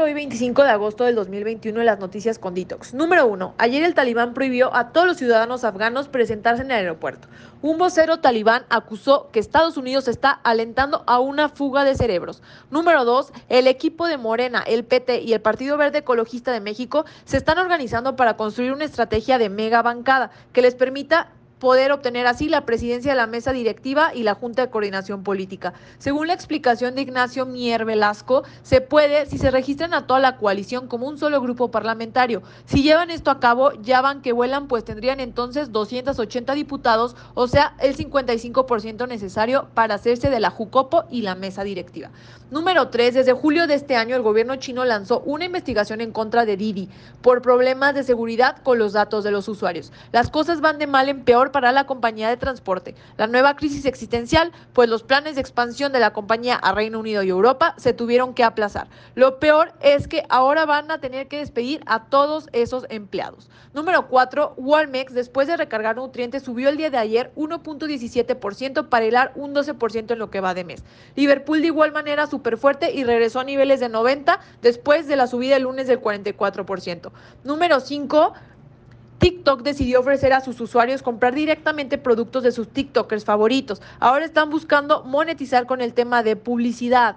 hoy, 25 de agosto del 2021, en las noticias con Detox. Número 1. Ayer el talibán prohibió a todos los ciudadanos afganos presentarse en el aeropuerto. Un vocero talibán acusó que Estados Unidos está alentando a una fuga de cerebros. Número 2. El equipo de Morena, el PT y el Partido Verde Ecologista de México se están organizando para construir una estrategia de mega bancada que les permita poder obtener así la presidencia de la mesa directiva y la Junta de Coordinación Política. Según la explicación de Ignacio Mier Velasco, se puede si se registran a toda la coalición como un solo grupo parlamentario. Si llevan esto a cabo, ya van que vuelan, pues tendrían entonces 280 diputados, o sea, el 55% necesario para hacerse de la Jucopo y la mesa directiva. Número 3. Desde julio de este año, el gobierno chino lanzó una investigación en contra de Didi por problemas de seguridad con los datos de los usuarios. Las cosas van de mal en peor para la compañía de transporte. La nueva crisis existencial, pues los planes de expansión de la compañía a Reino Unido y Europa se tuvieron que aplazar. Lo peor es que ahora van a tener que despedir a todos esos empleados. Número 4, Walmex, después de recargar nutrientes, subió el día de ayer 1.17% para hilar un 12% en lo que va de mes. Liverpool de igual manera súper fuerte y regresó a niveles de 90 después de la subida el lunes del 44%. Número 5, TikTok decidió ofrecer a sus usuarios comprar directamente productos de sus TikTokers favoritos. Ahora están buscando monetizar con el tema de publicidad.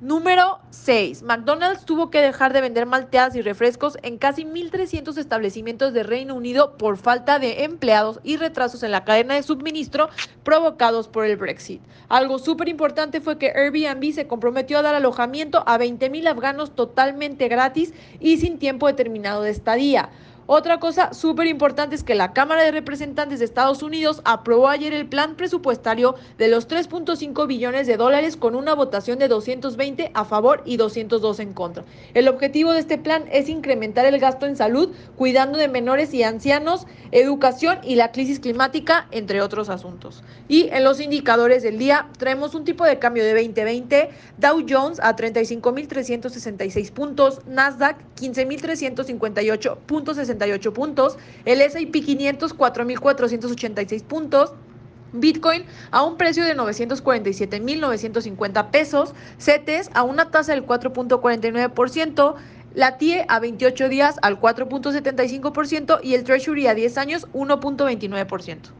Número 6. McDonald's tuvo que dejar de vender malteadas y refrescos en casi 1.300 establecimientos de Reino Unido por falta de empleados y retrasos en la cadena de suministro provocados por el Brexit. Algo súper importante fue que Airbnb se comprometió a dar alojamiento a 20.000 afganos totalmente gratis y sin tiempo determinado de estadía. Otra cosa súper importante es que la Cámara de Representantes de Estados Unidos aprobó ayer el plan presupuestario de los 3.5 billones de dólares con una votación de 220 a favor y 202 en contra. El objetivo de este plan es incrementar el gasto en salud, cuidando de menores y ancianos, educación y la crisis climática, entre otros asuntos. Y en los indicadores del día traemos un tipo de cambio de 2020, Dow Jones a 35.366 puntos, Nasdaq 15.358.60 puntos, el S&P 500 4.486 puntos, Bitcoin a un precio de 947.950 pesos, CETES a una tasa del 4.49%, la TIE a 28 días al 4.75% y el Treasury a 10 años 1.29%.